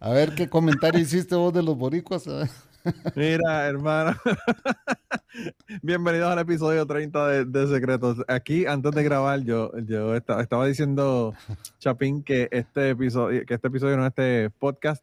A ver qué comentario hiciste vos de los boricuas. Mira, hermano. Bienvenidos al episodio 30 de, Secretos. Aquí, antes de grabar, yo, yo estaba, estaba diciendo, Chapín, que este episodio, que este episodio, no este podcast,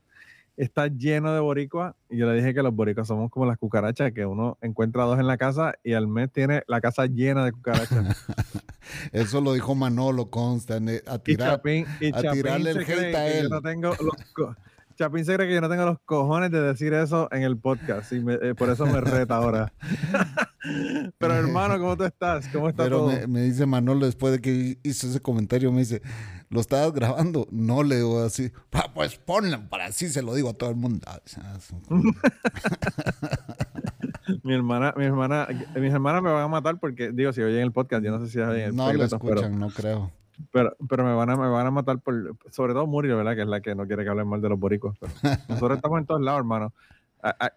está lleno de boricuas. Y yo le dije que los boricuas somos como las cucarachas, que uno encuentra dos en la casa y al mes tiene la casa llena de cucarachas. Eso lo dijo Manolo, consta, a, tirar, a tirarle el hate a él. Yo no tengo los, Chapín se cree que yo no tengo los cojones de decir eso en el podcast y eh, por eso me reta ahora. Pero hermano, ¿cómo tú estás? ¿Cómo está Pero todo? Me, me, dice Manolo después de que hizo ese comentario, me dice, ¿lo estabas grabando? No, le digo así, ah, pues ponlo para así se lo digo a todo el mundo. Ah, mi hermana, mi hermana, mis hermanas me van a matar porque, digo, si oyen el podcast, yo no sé si oyen el podcast. No lo escuchan, no creo. Pero, pero me van a, me van a matar por, sobre todo Muriel, ¿verdad? Que es la que no quiere que hablen mal de los boricos. nosotros estamos en todos lados, hermano.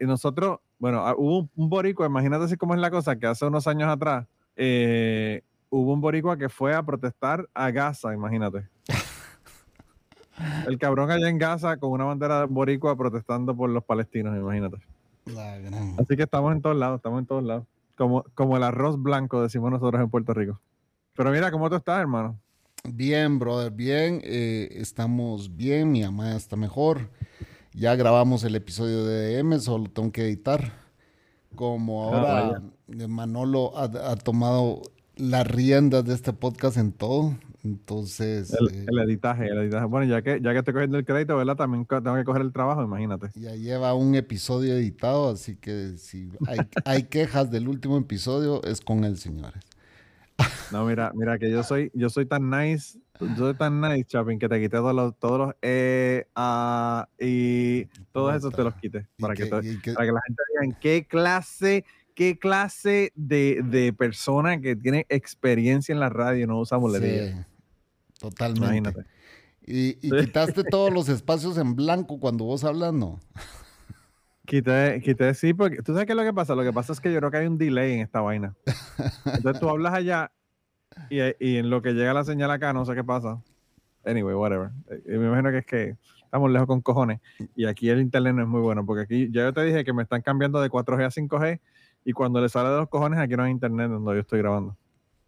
y nosotros, bueno, hubo un, boricua, imagínate así cómo es la cosa, que hace unos años atrás eh, hubo un boricua que fue a protestar a Gaza, imagínate. El cabrón allá en Gaza con una bandera boricua protestando por los palestinos, imagínate. Así que estamos en todos lados, estamos en todos lados. Como, como el arroz blanco, decimos nosotros en Puerto Rico. Pero mira, ¿cómo tú estás, hermano? Bien, brother, bien. Eh, estamos bien, mi mamá está mejor. Ya grabamos el episodio de DM, solo tengo que editar. Como ah, ahora Manolo ha, tomado las riendas de este podcast en todo. Entonces. El, eh, editaje, el editaje. Bueno, ya que, ya que estoy cogiendo el crédito, ¿verdad? También tengo que coger el trabajo, imagínate. Ya lleva un episodio editado, así que si hay, hay quejas del último episodio, es con él, señores. No, mira, mira que yo soy, yo soy tan nice, yo soy tan nice, Chapin, que te quité todos los, todos los E, A, y todos esos te los quité. Para que, para que la gente en qué clase, qué clase de, de, persona que tiene experiencia en la radio no usa bolería. Sí, totalmente. Imagínate. Y, quitaste todos los espacios en blanco cuando vos hablas, ¿no? Quité, quité, sí, porque tú sabes qué es lo que pasa. Lo que pasa es que yo creo que hay un delay en esta vaina. Entonces tú hablas allá y, y en lo que llega la señal acá, no sé qué pasa. Anyway, whatever. Me imagino que es que estamos lejos con cojones. Y aquí el internet no es muy bueno, porque aquí ya yo te dije que me están cambiando de 4G a 5G y cuando le sale de los cojones, aquí no hay internet donde yo estoy grabando.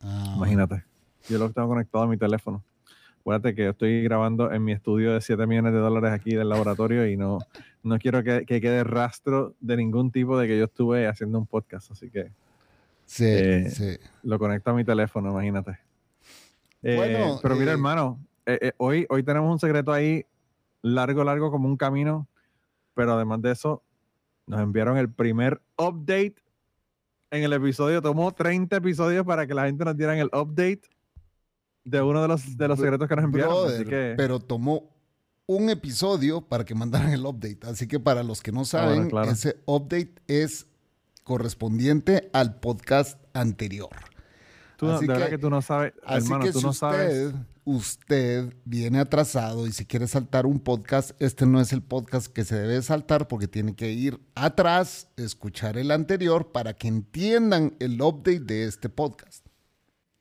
Ah, Imagínate. Yo lo tengo conectado a mi teléfono. Acuérdate que yo estoy grabando en mi estudio de 7 millones de dólares aquí del laboratorio y no, no quiero que, quede rastro de ningún tipo de que yo estuve haciendo un podcast. Así que sí, eh, sí. lo conecto a mi teléfono, imagínate. Eh, pero mira, eh, hermano, hoy, hoy tenemos un secreto ahí largo, largo como un camino. Pero además de eso, nos enviaron el primer update en el episodio. Tomó 30 episodios para que la gente nos dieran el update de uno de los, de los secretos que nos enviaron. Pero tomó un episodio para que mandaran el update. Así que para los que no saben, ese update es correspondiente al podcast anterior. Tú, de verdad que tú no sabes, hermano, tú no sabes. Usted viene atrasado y si quiere saltar un podcast, este no es el podcast que se debe saltar porque tiene que ir atrás, escuchar el anterior para que entiendan el update de este podcast.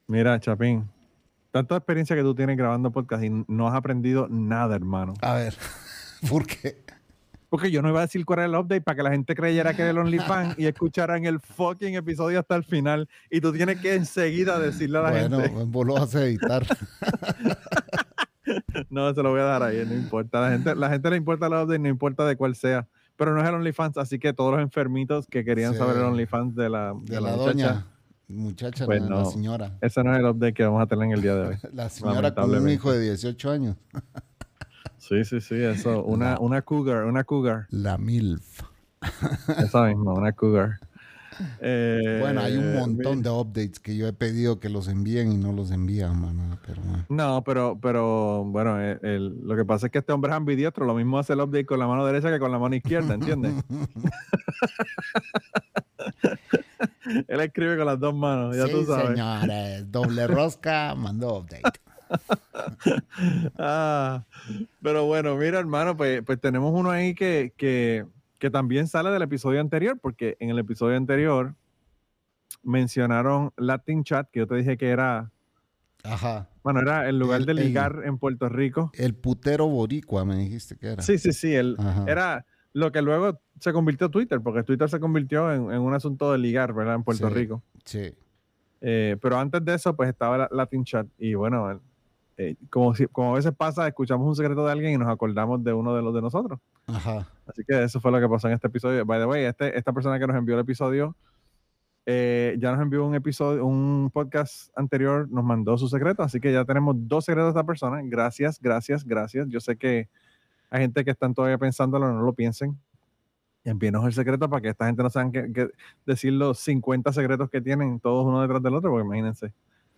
Mira, Chapín, tanta experiencia que tú tienes grabando podcast y no has aprendido nada, hermano. A ver, ¿por qué? Porque yo no iba a decir cuál era el update para que la gente creyera que era el OnlyFans y escucharan el fucking episodio hasta el final. Y tú tienes que enseguida decirle a la gente. Bueno, vos lo vas a editar. no, se lo voy a dar ahí, no importa. La gente, la gente le importa el update, no importa de cuál sea. Pero no es el OnlyFans, así que todos los enfermitos que querían Sí. saber el OnlyFans de la, De, de la, la doña. muchacha, Muchacha, Pues no, la señora. ese no es el update que vamos a tener en el día de hoy. La señora con un hijo de 18 años. Sí, sí, sí, eso. Una, La- una cougar, una cougar. La MILF. Esa misma, una cougar. Eh, Bueno, hay un montón mi- de updates que yo he pedido que los envíen y no los envían, mano. Pero. No, pero, pero bueno, el- el- lo que pasa es que este hombre es ambidiestro. Lo mismo hace el update con la mano derecha que con la mano izquierda, ¿entiendes? Él escribe con las dos manos, ya sí, tú sabes. señores. Doble rosca mandó update. Ah, pero bueno, mira, hermano, pues, pues tenemos uno ahí que, que, que también sale del episodio anterior, porque en el episodio anterior mencionaron Latin Chat, que yo te dije que era, Ajá. bueno, era el lugar El- de el- ligar en Puerto Rico. El putero boricua me dijiste que era. Sí, sí, sí, el, Ajá. era lo que luego se convirtió Twitter, porque Twitter se convirtió en, en un asunto de ligar, ¿verdad? En Puerto Sí. Rico. Sí. Eh, pero antes de eso, pues estaba la- Latin Chat. Y bueno, eh, como, si- como a veces pasa, escuchamos un secreto de alguien y nos acordamos de uno de los de nosotros. Ajá. Así que eso fue lo que pasó en este episodio. By the way, este, esta persona que nos envió el episodio eh, ya nos envió un episodio, un podcast anterior, nos mandó su secreto. Así que ya tenemos dos secretos de esta persona. Gracias, gracias, gracias. Yo sé que hay gente que están todavía pensándolo, no lo piensen. Envíenos el secreto para que esta gente no sepan que, que decir los 50 secretos que tienen todos uno detrás del otro, porque imagínense,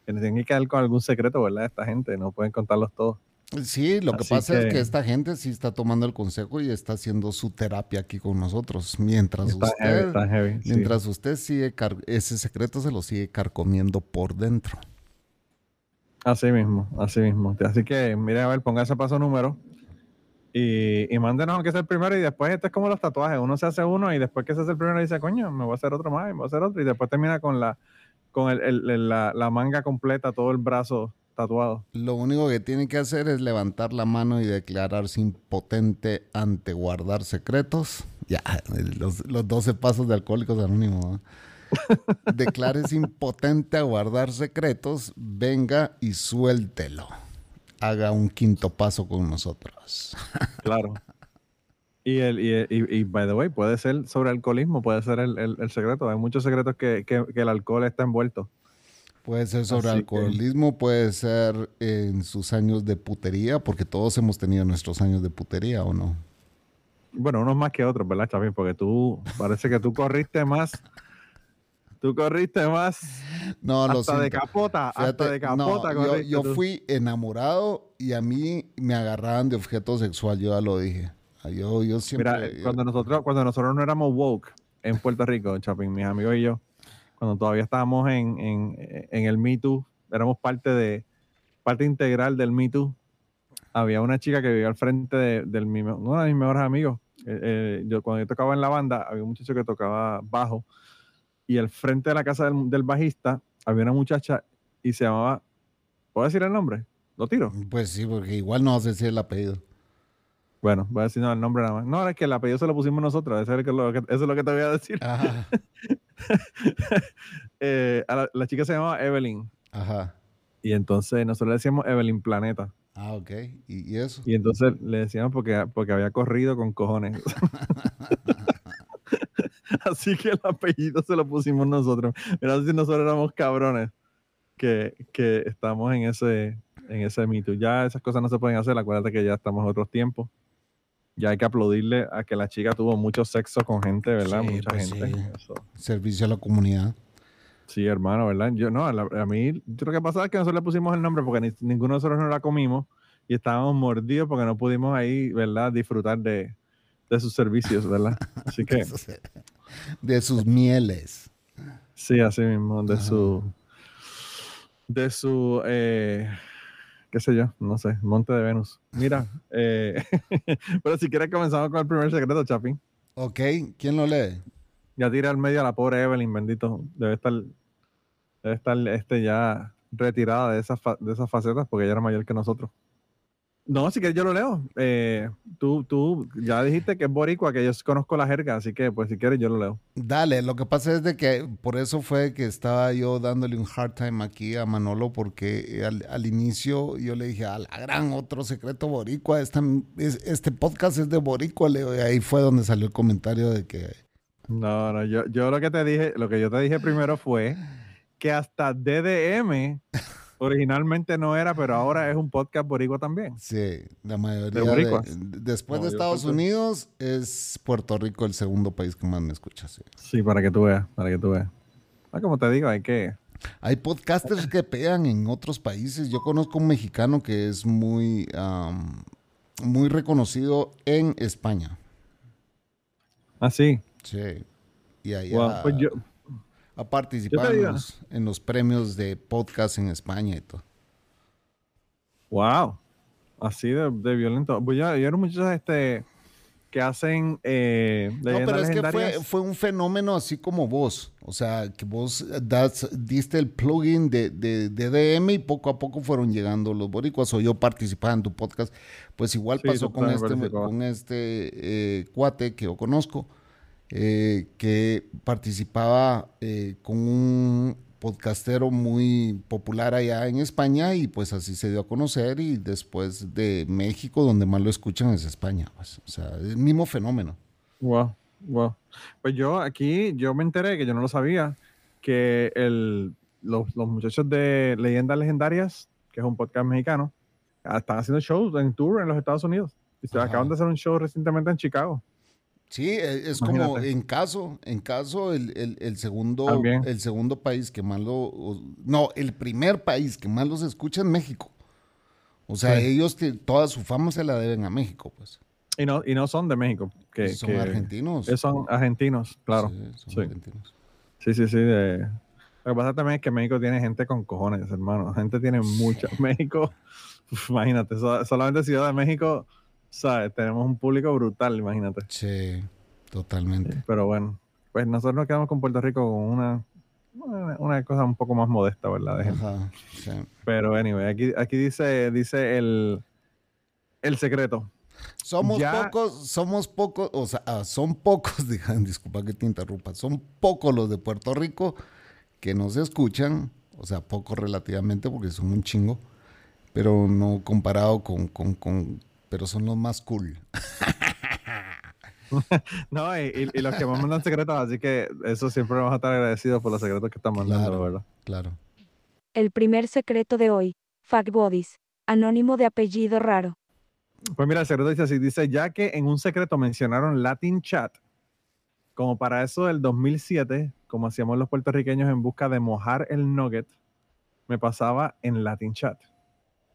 que tienen que quedar con algún secreto, ¿verdad? Esta gente, no pueden contarlos todos. Sí, lo que Así pasa es que- esta gente sí está tomando el consejo y está haciendo su terapia aquí con nosotros. Mientras Está usted, heavy, está heavy. sí. mientras usted sigue, ese secreto se lo sigue carcomiendo por dentro. Así mismo, así mismo. Así que, mire, a ver, ponga ese paso número y, y mándenos aunque sea el primero y después este es como los tatuajes. Uno se hace uno y después que se hace el primero dice, coño, me voy a hacer otro más, y me voy a hacer otro y después termina con la con el- el- el- la, la manga completa, todo el brazo tatuado. Lo único que tiene que hacer es levantar la mano y declararse impotente ante guardar secretos. Ya, los, los 12 pasos de Alcohólicos Anónimos. ¿no? Declárese impotente a guardar secretos, venga y suéltelo. Haga un quinto paso con nosotros. Claro. Y, el, y, y, y, by the way, puede ser sobre alcoholismo, puede ser el, el- el secreto. Hay muchos secretos que, que- que el alcohol está envuelto. Puede ser sobre Así que- alcoholismo, puede ser en sus años de putería, porque todos hemos tenido nuestros años de putería, ¿o no? Bueno, unos más que otros, ¿verdad, Chavín? Porque tú, parece que tú corriste más. Tú corriste más No, lo hasta de siento. capota, hasta de no, capota. yo, corriste yo fui enamorado y a mí me agarraban de objeto sexual, yo ya lo dije. Ah, Yo, yo siempre... Mira, cuando nosotros, cuando nosotros no éramos woke en Puerto Rico, Chapín, mis amigos y yo, cuando todavía estábamos en, en, en el Me Too, éramos parte de parte integral del Me Too. Había una chica que vivía al frente de, del uno de mis mejores amigos. Eh, eh, yo, cuando yo tocaba en la banda, había un muchacho que tocaba bajo y al frente de la casa del, del bajista había una muchacha y se llamaba, ¿puedo decir el nombre? Lo tiro. Pues sí, porque igual no vas a decir el apellido. Bueno, voy a decir no, el nombre nada más. No, es que el apellido se lo pusimos nosotros. Eso es, lo que, eso es lo que te voy a decir. Ajá, Eh, a la, la chica se llamaba Evelyn. ajá. Y entonces nosotros le decíamos Evelyn Planeta. Ah, ok. ¿Y, y eso? Y entonces le decíamos porque, porque había corrido con cojones. Así que el apellido se lo pusimos nosotros. Mira si nosotros éramos cabrones que, que estamos en ese, en ese mito. Ya esas cosas no se pueden hacer. Acuérdate que ya estamos en otros tiempos. Ya hay que aplaudirle a que la chica tuvo mucho sexo con gente, ¿verdad? Sí, Mucha pues gente. sí. Eso. Servicio a la comunidad. Sí, hermano, ¿verdad? Yo no, a, la- a mí, yo lo que pasa es que nosotros le pusimos el nombre porque ni- ninguno de nosotros no la comimos y estábamos mordidos porque no pudimos ahí, ¿verdad? Disfrutar de, de sus servicios, ¿verdad? Así que, De sus mieles. sí, así mismo, de Ajá. su, de su, eh, qué sé yo, no sé, Monte de Venus. Mira, eh, pero si quieres comenzamos con el primer secreto, Chapín. Ok, ¿quién lo lee? Ya tira al medio a la pobre Evelyn, bendito. Debe estar, debe estar este ya retirada de esas, de esas facetas porque ella era mayor que nosotros. No, así que yo lo leo. Eh, tú, tú ya dijiste que es boricua, que yo conozco la jerga, así que pues si quieres yo lo leo. Dale, lo que pasa es de que por eso fue que estaba yo dándole un hard time aquí a Manolo, porque al, inicio yo le dije, a la gran otro secreto boricua, este podcast es de boricua, Leo, y ahí fue donde salió el comentario de que... No, no, yo, yo lo que te dije, lo que yo te dije primero fue que hasta DDM originalmente no era, pero ahora es un podcast boricua también. Sí, la mayoría. De después de Estados Unidos, es Puerto Rico el segundo país que más me escucha. Sí, para que tú veas, para que tú veas. Ah, como te digo, hay que. Hay podcasters que pegan en otros países. Yo conozco un mexicano que es muy, muy reconocido en España. Ah, sí. Sí. Y allá. pues yo, ha participado en los, premios de podcast en España y todo. Wow. Así de, violento. Voy a, yo muchos este, que hacen eh, No, pero es que fue, un fenómeno así como vos. O sea, que vos das, diste el plugin de, de, DM y poco a poco fueron llegando los boricuas. O yo participaba en tu podcast. Pues igual pasó con este, con este eh, cuate que yo conozco eh, que participaba eh, con un podcastero muy popular allá en España y pues así se dio a conocer y después de México donde más lo escuchan es España, pues, o sea, el mismo fenómeno. Wow, wow. Pues yo aquí, yo me enteré que yo no lo sabía, que el, los, los muchachos de Leyendas Legendarias, que es un podcast mexicano, están haciendo shows en tour en los Estados Unidos. Y se acaban de hacer un show recientemente en Chicago. Sí, e, es como en caso, en caso el, el, segundo, el segundo país que más lo, no, el primer país que más los escucha es México. O sea, ellos toda su fama se la deben a México, pues. Y no, y no son de México. Que, son argentinos. Son argentinos, claro. Sí, son argentinos. Sí, sí, sí. Lo que pasa también es que México tiene gente con cojones, hermano. Gente tiene mucha. México, imagínate, solamente Ciudad de México ¿sabes? Tenemos un público brutal, imagínate. Sí, totalmente. Pero bueno, pues nosotros nos quedamos con Puerto Rico con una, una, cosa un poco más modesta, ¿verdad? Ajá, sí. Pero anyway, aquí, aquí dice, dice el, el secreto. Somos pocos, somos pocos, o sea, ah, son pocos, disculpa que te interrumpa, son pocos los de Puerto Rico que nos escuchan, o sea, pocos relativamente porque son un chingo, pero no comparado con, con, con pero son los más cool. no, y, los que más mandan secretos, así que eso siempre vamos a estar agradecidos por los secretos que están mandando, claro, ¿verdad? Claro. El primer secreto de hoy, Fact Bodies, anónimo de apellido raro. Pues mira, el secreto dice así, dice, ya que en un secreto mencionaron Latin Chat, como para eso del 2007, como hacíamos los puertorriqueños en busca de mojar el nugget, me pasaba en Latin Chat.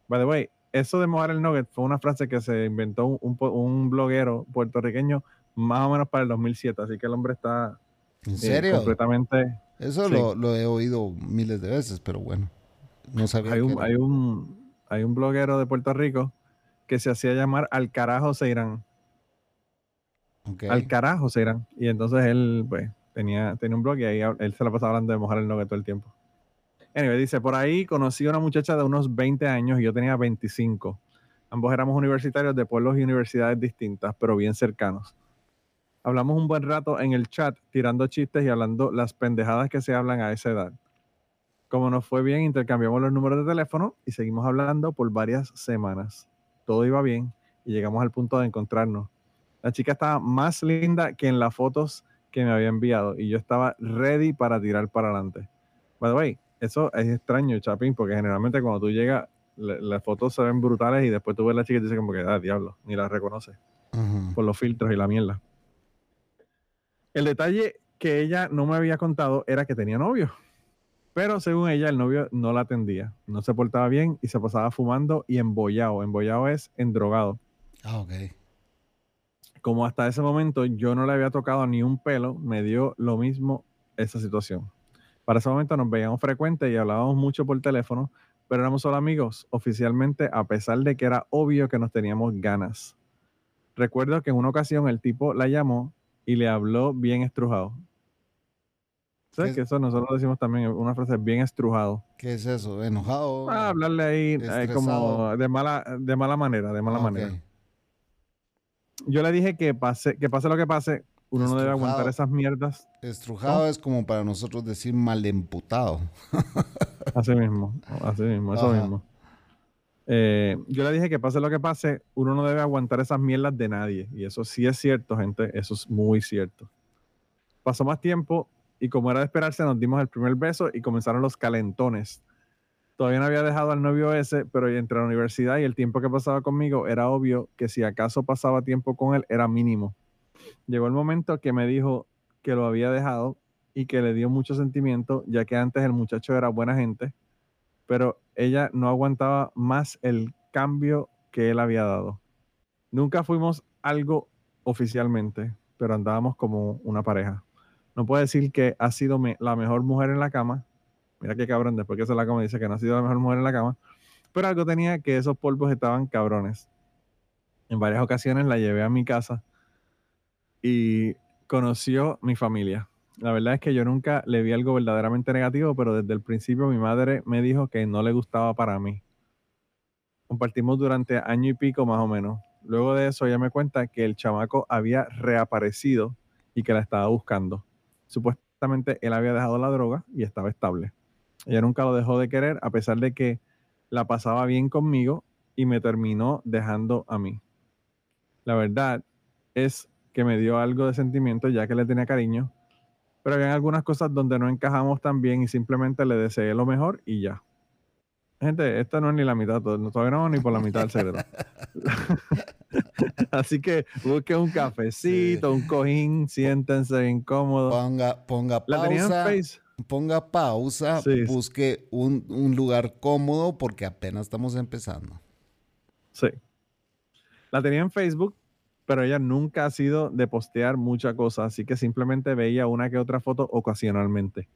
By the way, eso de mojar el nugget fue una frase que se inventó un, bloguero puertorriqueño más o menos para el 2007, así que el hombre está ¿En eh, serio? completamente... Eso lo, he oído miles de veces, pero bueno, no sabía. Hay un, hay un, hay un bloguero de Puerto Rico que se hacía llamar Al carajo se irán. Al carajo se irán. Y entonces él, pues, tenía, tenía un blog y ahí él se la pasaba hablando de mojar el nugget todo el tiempo. Anyway, dice, por ahí conocí a una muchacha de unos 20 años y yo tenía 25. Ambos éramos universitarios de pueblos y universidades distintas, pero bien cercanos. Hablamos un buen rato en el chat, tirando chistes y hablando las pendejadas que se hablan a esa edad. Como nos fue bien, intercambiamos los números de teléfono y seguimos hablando por varias semanas. Todo iba bien y llegamos al punto de encontrarnos. La chica estaba más linda que en las fotos que me había enviado y yo estaba ready para tirar para adelante. By the way, eso es extraño, Chapín, porque generalmente cuando tú llegas, las fotos se ven brutales y después tú ves a la chica y dices como que, ah, diablo, ni la reconoces por los filtros y la mierda. El detalle que ella no me había contado era que tenía novio. Pero según ella, el novio no la atendía, no se portaba bien y se pasaba fumando y embollado. Embollado es endrogado. Ah, ok. Como hasta ese momento yo no le había tocado ni un pelo, me dio lo mismo esa situación. Para ese momento nos veíamos frecuentes y hablábamos mucho por teléfono, pero éramos solo amigos oficialmente, a pesar de que era obvio que nos teníamos ganas. Recuerdo que en una ocasión el tipo la llamó y le habló bien estrujado. ¿Sabes ¿Qué- que eso nosotros decimos también una frase bien estrujado? ¿Qué es eso? ¿Enojado? Ah, hablarle ahí eh, como de mala, de mala manera, de mala Ah, manera. Yo le dije que pase, que pase lo que pase, uno no debe aguantar esas mierdas. Estrujado es como para nosotros decir malemputado. Así mismo, así mismo, eso Ajá. mismo. Eh, yo le dije que pase lo que pase, uno no debe aguantar esas mierdas de nadie. Y eso sí es cierto, gente, eso es muy cierto. Pasó más tiempo y como era de esperarse, nos dimos el primer beso y comenzaron los calentones. Todavía no había dejado al novio ese, pero entre la universidad y el tiempo que pasaba conmigo, era obvio que si acaso pasaba tiempo con él, era mínimo. Llegó el momento que me dijo que lo había dejado y que le dio mucho sentimiento, ya que antes el muchacho era buena gente, pero ella no aguantaba más el cambio que él había dado. Nunca fuimos algo oficialmente, pero andábamos como una pareja. No puedo decir que ha sido la mejor mujer en la cama. Mira qué cabrón, después que se la cama dice que no ha sido la mejor mujer en la cama. Pero algo tenía que esos polvos estaban cabrones. En varias ocasiones la llevé a mi casa y conoció mi familia. La verdad es que yo nunca le vi algo verdaderamente negativo, pero desde el principio mi madre me dijo que no le gustaba para mí. Compartimos durante año y pico más o menos. Luego de eso ella me cuenta que el chamaco había reaparecido y que la estaba buscando. Supuestamente él había dejado la droga y estaba estable. Ella nunca lo dejó de querer a pesar de que la pasaba bien conmigo y me terminó dejando a mí. La verdad es que me dio algo de sentimiento ya que le tenía cariño, pero había algunas cosas donde no encajamos tan bien y simplemente le deseé lo mejor y ya. Gente, esta no es ni la mitad, todavía no ni por la mitad del secreto. Así que busque un cafecito, un cojín, siéntense incómodos. Ponga, ponga pausa. Ponga pausa. Sí. Busque un, un lugar cómodo porque apenas estamos empezando. Sí. La tenía en Facebook, pero ella nunca ha sido de postear mucha cosa, así que simplemente veía una que otra foto ocasionalmente.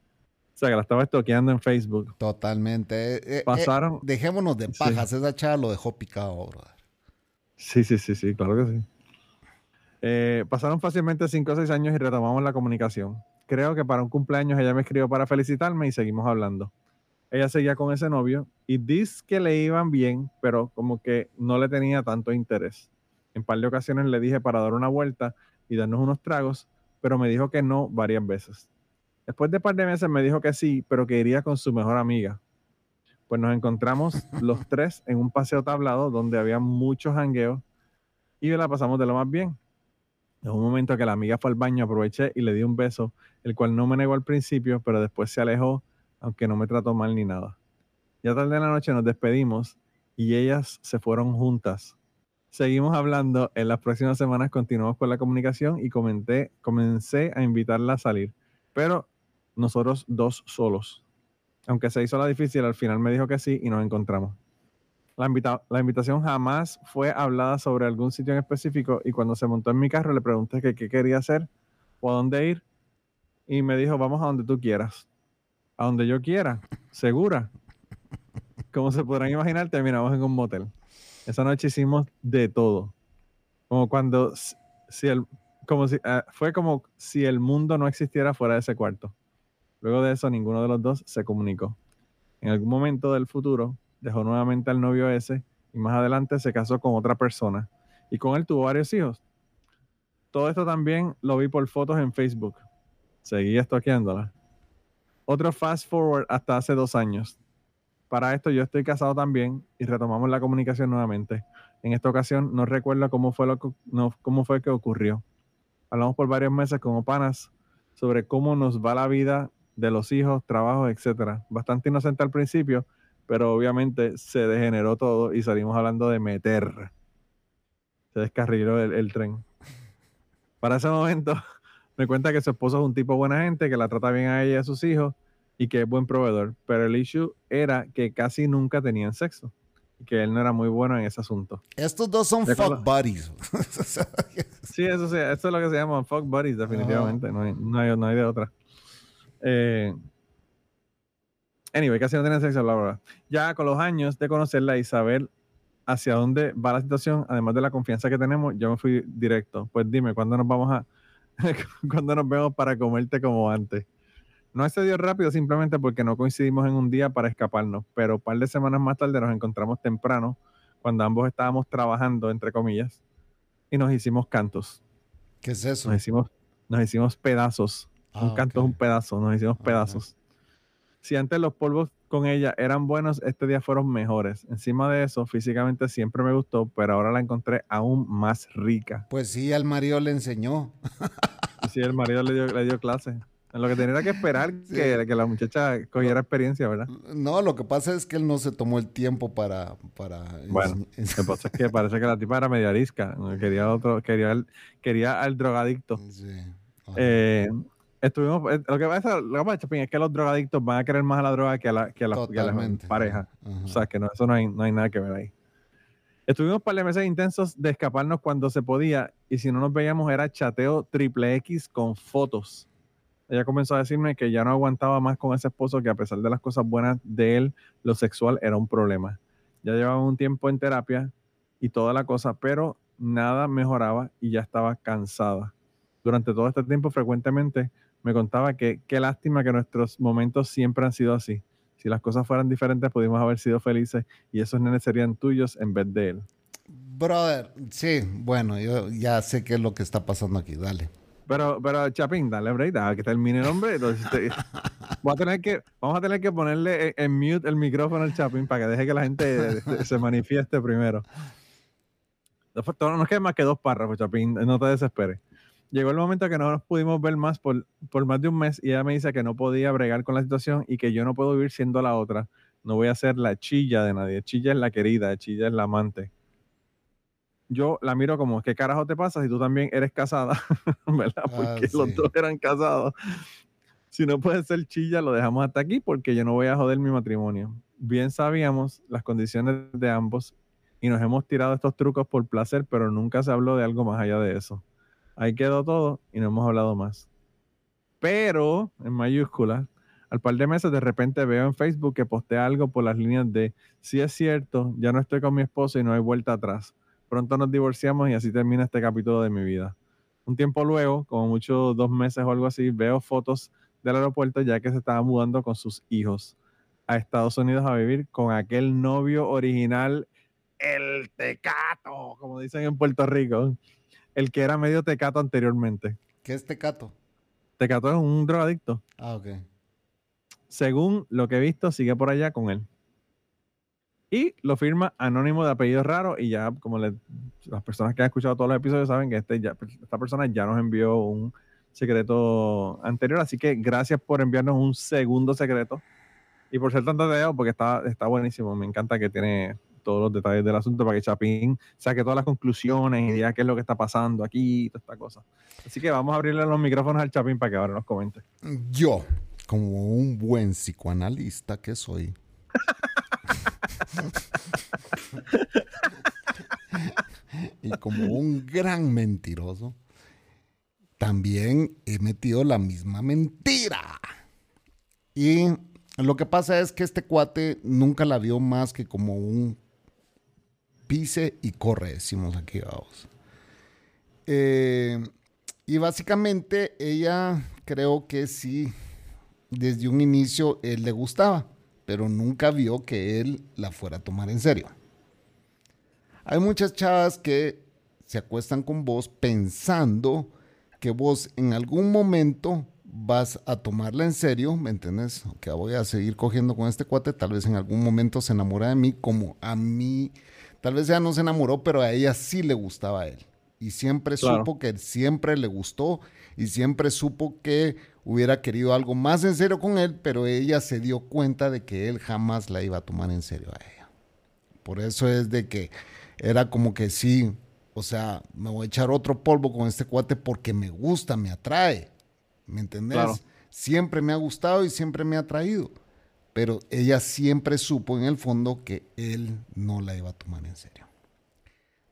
O sea, que la estaba estoqueando en Facebook. Totalmente. Eh, eh, Pasaron. eh, dejémonos de Sí. pajas. Esa chava lo dejó picado, brother. Sí, sí, sí, sí, claro que sí. Eh, pasaron fácilmente 5 o 6 años y retomamos la comunicación. Creo que para un cumpleaños ella me escribió para felicitarme y seguimos hablando. Ella seguía con ese novio y dice que le iban bien, pero como que no le tenía tanto interés. En par de ocasiones le dije para dar una vuelta y darnos unos tragos, pero me dijo que no varias veces. Después de par de meses me dijo que sí, pero que iría con su mejor amiga. Pues nos encontramos los tres en un paseo tablado donde había muchos jangueos y la pasamos de lo más bien. En un momento que la amiga fue al baño, aproveché y le di un beso, el cual no me negó al principio, pero después se alejó, aunque no me trató mal ni nada. Ya tarde en la noche nos despedimos y ellas se fueron juntas. Seguimos hablando, en las próximas semanas continuamos con la comunicación y comenté, comencé a invitarla a salir, pero nosotros dos solos. Aunque se hizo la difícil, al final me dijo que sí y nos encontramos. La, invita- la invitación jamás fue hablada sobre algún sitio en específico y cuando se montó en mi carro le pregunté qué quería hacer o a dónde ir y me dijo, vamos a donde tú quieras. A donde yo quiera, segura. Como se podrán imaginar, terminamos en un motel. Esa noche hicimos de todo. Como cuando, si el, como si, ah, fue como si el mundo no existiera fuera de ese cuarto. Luego de eso, ninguno de los dos se comunicó. En algún momento del futuro, dejó nuevamente al novio ese y más adelante se casó con otra persona. Y con él tuvo varios hijos. Todo esto también lo vi por fotos en Facebook. Seguí estoqueándola. Otro fast forward hasta hace dos años. Para esto yo estoy casado también y retomamos la comunicación nuevamente. En esta ocasión no recuerdo cómo fue, lo que, no, cómo fue que ocurrió. Hablamos por varios meses como panas sobre cómo nos va la vida de los hijos, trabajos, etcétera. Bastante inocente al principio, pero obviamente se degeneró todo y salimos hablando de meter. Se descarriló el, el tren. Para ese momento me cuenta que su esposo es un tipo buena gente, que la trata bien a ella y a sus hijos y que es buen proveedor. Pero el issue era que casi nunca tenían sexo y que él no era muy bueno en ese asunto. Estos dos son fuck buddies. Sí, eso, sí, eso es lo que se llama fuck buddies, definitivamente. No hay, no, hay, no hay de otra. Eh, anyway, casi no tienen sexo, bla, bla, bla. Ya con los años de conocerla y saber hacia dónde va la situación, además de la confianza que tenemos, yo me fui directo. Pues dime, ¿cuándo nos vamos a... ¿Cuándo nos vemos para comerte como antes? No se dio rápido simplemente porque no coincidimos en un día para escaparnos, pero un par de semanas más tarde nos encontramos temprano, cuando ambos estábamos trabajando, entre comillas, y nos hicimos cantos. ¿Qué es eso? Nos hicimos, nos hicimos pedazos. Ah, un canto ok. es un pedazo, nos hicimos Ah, pedazos. Si antes los polvos con ella eran buenos, este día fueron mejores. Encima de eso, físicamente siempre me gustó, pero ahora la encontré aún más rica. Pues sí, al marido le enseñó. Sí, el marido le dio, le dio clase. Lo que tenía que esperar Sí. que, que la muchacha cogiera experiencia, ¿verdad? No, lo que pasa es que él no se tomó el tiempo para... para Bueno, Lo que pasa es que parece que la tipa era media arisca. Quería otro, quería, al- quería al drogadicto. Sí. Eh, estuvimos, eh, lo que pasa, lo que pasa, Chapín, es que los drogadictos van a querer más a la droga que a la, que a la, que a la Totalmente. pareja. Ajá. O sea, que no, eso no hay, no hay nada que ver ahí. Estuvimos un par de meses intensos de escaparnos cuando se podía y si no nos veíamos era chateo triple X con fotos. Ella comenzó a decirme que ya no aguantaba más con ese esposo que a pesar de las cosas buenas de él, lo sexual era un problema. Ya llevaba un tiempo en terapia y toda la cosa, pero nada mejoraba y ya estaba cansada. Durante todo este tiempo frecuentemente me contaba que qué lástima que nuestros momentos siempre han sido así. Si las cosas fueran diferentes, pudimos haber sido felices y esos nenes serían tuyos en vez de él. Brother, sí, bueno, yo ya sé qué es lo que está pasando aquí, dale. Pero, pero Chapín, dale deja que termine el hombre. Entonces, te- voy a tener que, vamos a tener que ponerle en, mute el micrófono al Chapín para que deje que la gente se, se manifieste primero. No nos quedan más que dos párrafos, Chapín, no te desesperes. Llegó el momento que no nos pudimos ver más por, por más de un mes y ella me dice que no podía bregar con la situación y que yo no puedo vivir siendo la otra. No voy a ser la chilla de nadie. Chilla es la querida, chilla es la amante. Yo la miro como, ¿qué carajo te pasa si tú también eres casada? ¿Verdad? Ah, Porque sí. los dos eran casados. Si no puede ser chilla, lo dejamos hasta aquí porque yo no voy a joder mi matrimonio. Bien sabíamos las condiciones de ambos y nos hemos tirado estos trucos por placer, pero nunca se habló de algo más allá de eso. Ahí quedó todo y no hemos hablado más. Pero, en mayúsculas, al par de meses de repente veo en Facebook que postea algo por las líneas de, si es cierto, ya no estoy con mi esposo y no hay vuelta atrás. Pronto nos divorciamos y así termina este capítulo de mi vida. Un tiempo luego, como mucho dos meses o algo así, veo fotos del aeropuerto ya que se estaba mudando con sus hijos a Estados Unidos a vivir con aquel novio original, el tecato, como dicen en Puerto Rico, el que era medio tecato anteriormente. ¿Qué es Tecato? Tecato es un drogadicto. Ah, ok. Según lo que he visto, sigue por allá con él. Y lo firma anónimo de apellido raro y ya, como le- las personas que han escuchado todos los episodios saben que este ya, esta persona ya nos envió un secreto anterior, así que gracias por enviarnos un segundo secreto y por ser tan detallado porque está, está buenísimo, me encanta que tiene todos los detalles del asunto para que Chapín saque todas las conclusiones y diga qué es lo que está pasando aquí y toda esta cosa. Así que vamos a abrirle los micrófonos al Chapín para que ahora nos comente. Yo, como un buen psicoanalista que soy, y como un gran mentiroso, también he metido la misma mentira. Y lo que pasa es que este cuate nunca la vio más que como un pise y corre, decimos aquí, vamos. Eh, y básicamente ella creo que sí, desde un inicio él le gustaba, pero nunca vio que él la fuera a tomar en serio. Hay muchas chavas que se acuestan con vos pensando que vos en algún momento vas a tomarla en serio, ¿me entiendes? Que voy a seguir cogiendo con este cuate, tal vez en algún momento se enamora de mí como a mí, tal vez ella no se enamoró, pero a ella sí le gustaba a él. Y siempre Claro. supo que siempre le gustó y siempre supo que hubiera querido algo más en serio con él, pero ella se dio cuenta de que él jamás la iba a tomar en serio a ella. Por eso es de que era como que sí, o sea, me voy a echar otro polvo con este cuate porque me gusta, me atrae. ¿Me entendés? Claro. Siempre me ha gustado y siempre me ha atraído. Pero ella siempre supo en el fondo que él no la iba a tomar en serio.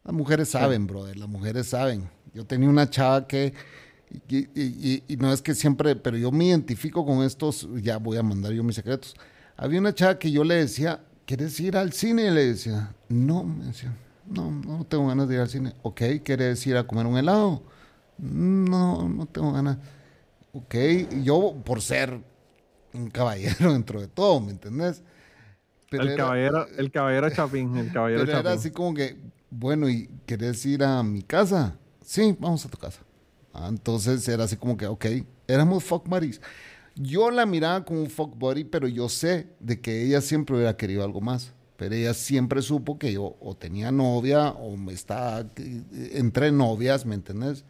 Las mujeres saben, brother, las mujeres saben. Yo tenía una chava que, y, y- y- y no es que siempre, pero yo me identifico con estos, ya voy a mandar yo mis secretos. Había una chava que yo le decía, ¿quieres ir al cine? Y le decía, no, me decía, no, no tengo ganas de ir al cine. Ok, ¿quieres ir a comer un helado? No, no tengo ganas. Ok, y yo por ser un caballero dentro de todo, ¿me entendés? el, caballero, el caballero Chapín, el caballero pero era así como que, bueno, ¿y querés ir a mi casa? Sí, vamos a tu casa. Ah, entonces era así como que, ok, éramos fuck buddies. Yo la miraba como un fuck buddy, pero yo sé de que ella siempre hubiera querido algo más. Pero ella siempre supo que yo o tenía novia o me estaba entre novias, ¿me entendés?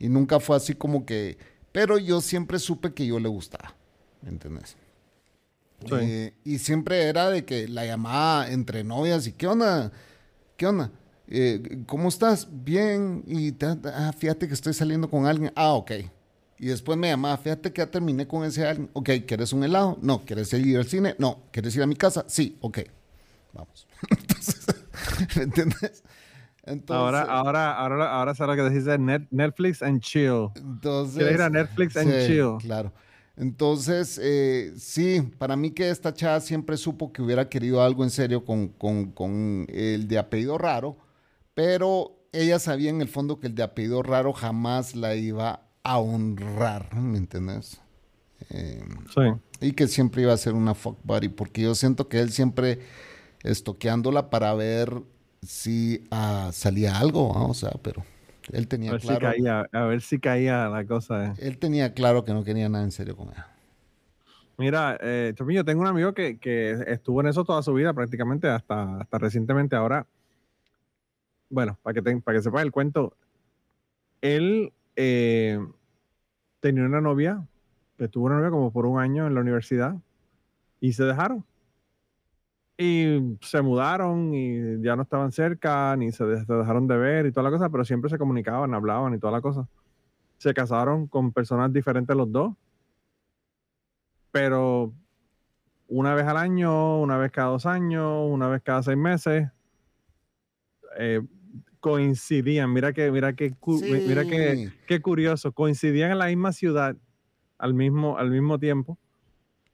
Y nunca fue así como que, pero yo siempre supe que yo le gustaba, ¿me entendés? Eh, y siempre era de que la llamaba entre novias y, ¿qué onda? ¿Qué onda? Eh, ¿Cómo estás? Bien. Y ah, fíjate que estoy saliendo con alguien. Ah, ok. Y después me llamaba, fíjate que ya terminé con ese alguien. Ok, ¿quieres un helado? No. ¿Quieres ir al cine? No. ¿Quieres ir a mi casa? Sí, ok. Vamos. ¿me entiendes? ahora, ahora, ahora, ahora sabes lo que dice Netflix and chill. Entonces, ¿Quieres ir a Netflix and chill? Claro. Entonces, eh, sí, para mí que esta chava siempre supo que hubiera querido algo en serio con, con, el de apellido raro, pero ella sabía en el fondo que el de apellido raro jamás la iba a honrar, ¿me entiendes? Eh, sí. Y que siempre iba a ser una fuck buddy, porque yo siento que él siempre estoqueándola para ver si ah, salía algo, o sea, pero él tenía a ver claro. Si caía, a ver si caía la cosa. Eh. Él tenía claro que no quería nada en serio con ella. Mira, eh, yo tengo un amigo que, que, estuvo en eso toda su vida, prácticamente hasta, hasta recientemente. Ahora, bueno, para que, para que sepas el cuento, él eh, tenía una novia, que tuvo una novia como por un año en la universidad, y se dejaron. Y se mudaron y ya no estaban cerca, ni se, dejaron de ver y toda la cosa, pero siempre se comunicaban, hablaban y toda la cosa. Se casaron con personas diferentes los dos, pero una vez al año, una vez cada dos años, una vez cada seis meses, eh, coincidían. Mira que, mira que, mira que, qué curioso. Coincidían en la misma ciudad al mismo, al mismo tiempo.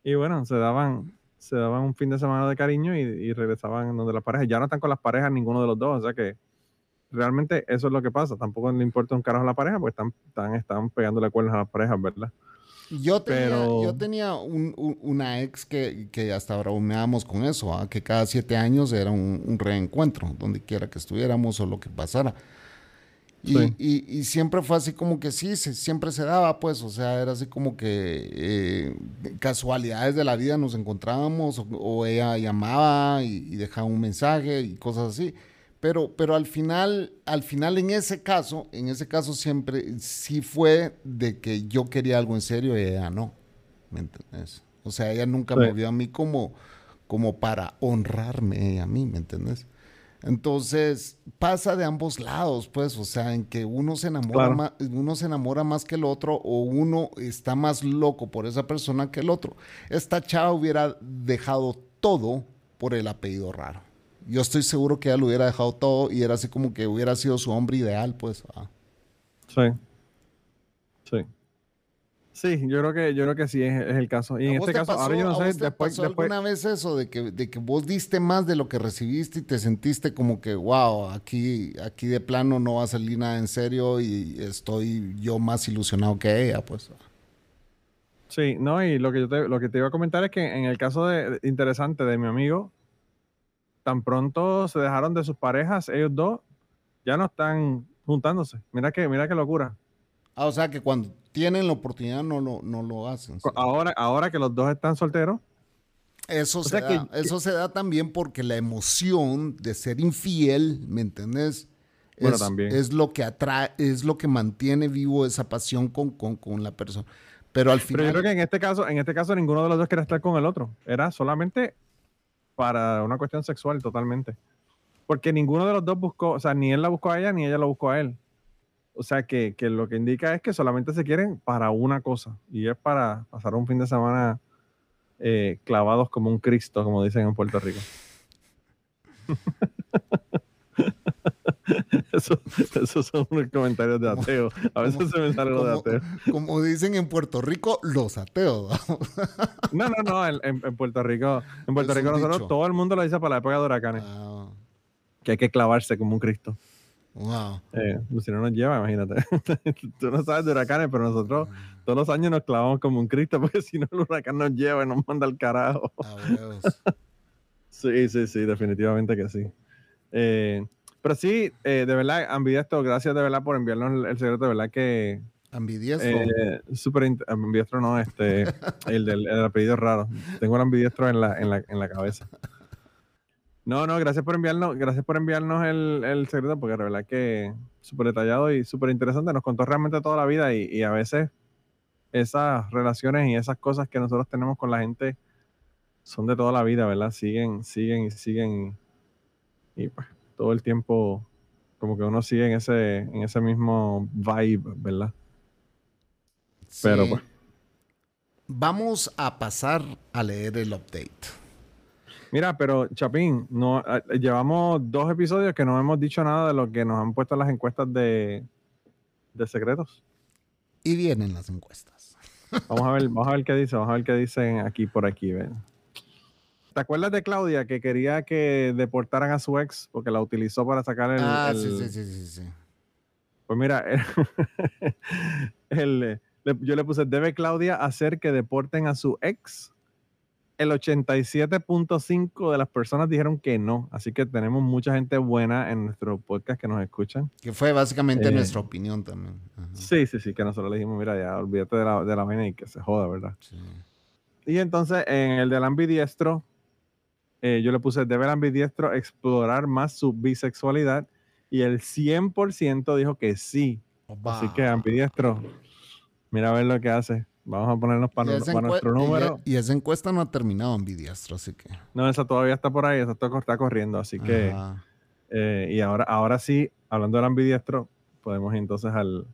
Y bueno, se daban, se daban un fin de semana de cariño y, regresaban donde las parejas. Ya no están con las parejas ninguno de los dos, o sea que realmente eso es lo que pasa. Tampoco le importa un carajo a la pareja, porque están, están, están pegándole cuernos a las parejas, ¿verdad? Yo tenía, yo tenía una ex que, que, hasta ahora humeábamos con eso, ¿ah? que cada siete años era un, un, reencuentro, donde quiera que estuviéramos o lo que pasara. Y, y, siempre fue así como que sí, siempre se daba, pues, o sea, era así como que eh, casualidades de la vida nos encontrábamos o, ella llamaba y, dejaba un mensaje y cosas así. Pero, pero al final, al final en ese caso, en ese caso siempre sí fue de que yo quería algo en serio y ella no, ¿me entiendes? O sea, ella nunca me vio a mí como, como para honrarme a mí, ¿me entiendes? Entonces, pasa de ambos lados, pues, o sea, en que uno se enamora más, uno se enamora más que el otro o uno está más loco por esa persona que el otro. Esta chava hubiera dejado todo por el apellido raro. Yo estoy seguro que ella lo hubiera dejado todo y era así como que hubiera sido su hombre ideal, pues. Ah. Sí. Sí. Sí, yo creo que, yo creo que sí es, el caso. Y en este caso, ahora yo no sé, después, pasó alguna vez eso de que, de que vos diste más de lo que recibiste y te sentiste como que, wow, aquí, aquí de plano no va a salir nada en serio y estoy yo más ilusionado que ella, pues. Sí, no, y lo que yo te, lo que te iba a comentar es que en el caso de, interesante de mi amigo, tan pronto se dejaron de sus parejas, ellos dos ya no están juntándose. Mira que, mira qué locura. Ah, o sea que cuando tienen la oportunidad no lo, no lo hacen. Ahora, ahora que los dos están solteros. Eso, se da, eso se da también porque la emoción de ser infiel, ¿me entiendes? Bueno, es, también. es lo que atrae, es lo que mantiene vivo esa pasión con, con, la persona. Pero al final. Pero yo creo que en este caso, en este caso, ninguno de los dos quería estar con el otro. Era solamente para una cuestión sexual totalmente. Porque ninguno de los dos buscó, o sea, ni él la buscó a ella, ni ella la buscó a él. O sea, que, lo que indica es que solamente se quieren para una cosa y es para pasar un fin de semana eh, clavados como un Cristo, como dicen en Puerto Rico. Esos son los comentarios de ateo. A veces se me sale lo de ateo. Como dicen en Puerto Rico, los ateos. no, no, no. En, Puerto Rico, en Puerto Rico nosotros todo el mundo lo dice para la época de huracanes. Ah. Que hay que clavarse como un Cristo. Wow. Eh, pues si no nos lleva, imagínate. Tú no sabes de huracanes, pero nosotros todos los años nos clavamos como un Cristo, porque si no el huracán nos lleva y nos manda al carajo. Sí, sí, sí, definitivamente que sí. Eh, pero sí, eh, de verdad, ambidiestro, gracias de verdad por enviarnos el, el secreto, de verdad que Ambidiestro. eh, ambidiestro no, este, el del el apellido raro. Tengo el ambidiestro en la, en la, en la cabeza. No, no, gracias por enviarnos, gracias por enviarnos el, el secreto, porque de verdad que súper detallado y súper interesante. Nos contó realmente toda la vida y, y a veces esas relaciones y esas cosas que nosotros tenemos con la gente son de toda la vida, ¿verdad? Siguen, siguen y siguen. Y pues todo el tiempo como que uno sigue en ese, en ese mismo vibe, ¿verdad? pero Sí. pues. Vamos a pasar a leer el update. Mira, pero Chapín, no, eh, llevamos dos episodios que no hemos dicho nada de lo que nos han puesto las encuestas de, de secretos. Y vienen las encuestas. Vamos a ver, vamos a ver qué dice, vamos a ver qué dicen aquí por aquí, ven. ¿Te acuerdas de Claudia que quería que deportaran a su ex porque la utilizó para sacar el, ah, el- sí, sí, sí, sí, sí. Pues mira, el, eh, yo le puse, ¿debe Claudia hacer que deporten a su ex? El 87.5 de las personas dijeron que no, así que tenemos mucha gente buena en nuestro podcast que nos escuchan. Que fue básicamente Eh, nuestra opinión también. Ajá, Sí, sí, sí, que nosotros le dijimos, mira, ya olvídate de la, de la vaina y que se joda, ¿verdad? sí. Y entonces en el del ambidiestro, eh, yo le puse, debe el ambidiestro explorar más su bisexualidad y el 100% dijo que sí. Así que ambidiestro, mira a ver lo que hace. Vamos a ponernos para, para nuestro número. Y, esa encuesta no ha terminado en Bidiastro, así que. No, esa todavía está por ahí, esa está, corriendo. Así que, eh, y ahora, ahora sí, hablando del ambidiestro, podemos ir entonces al,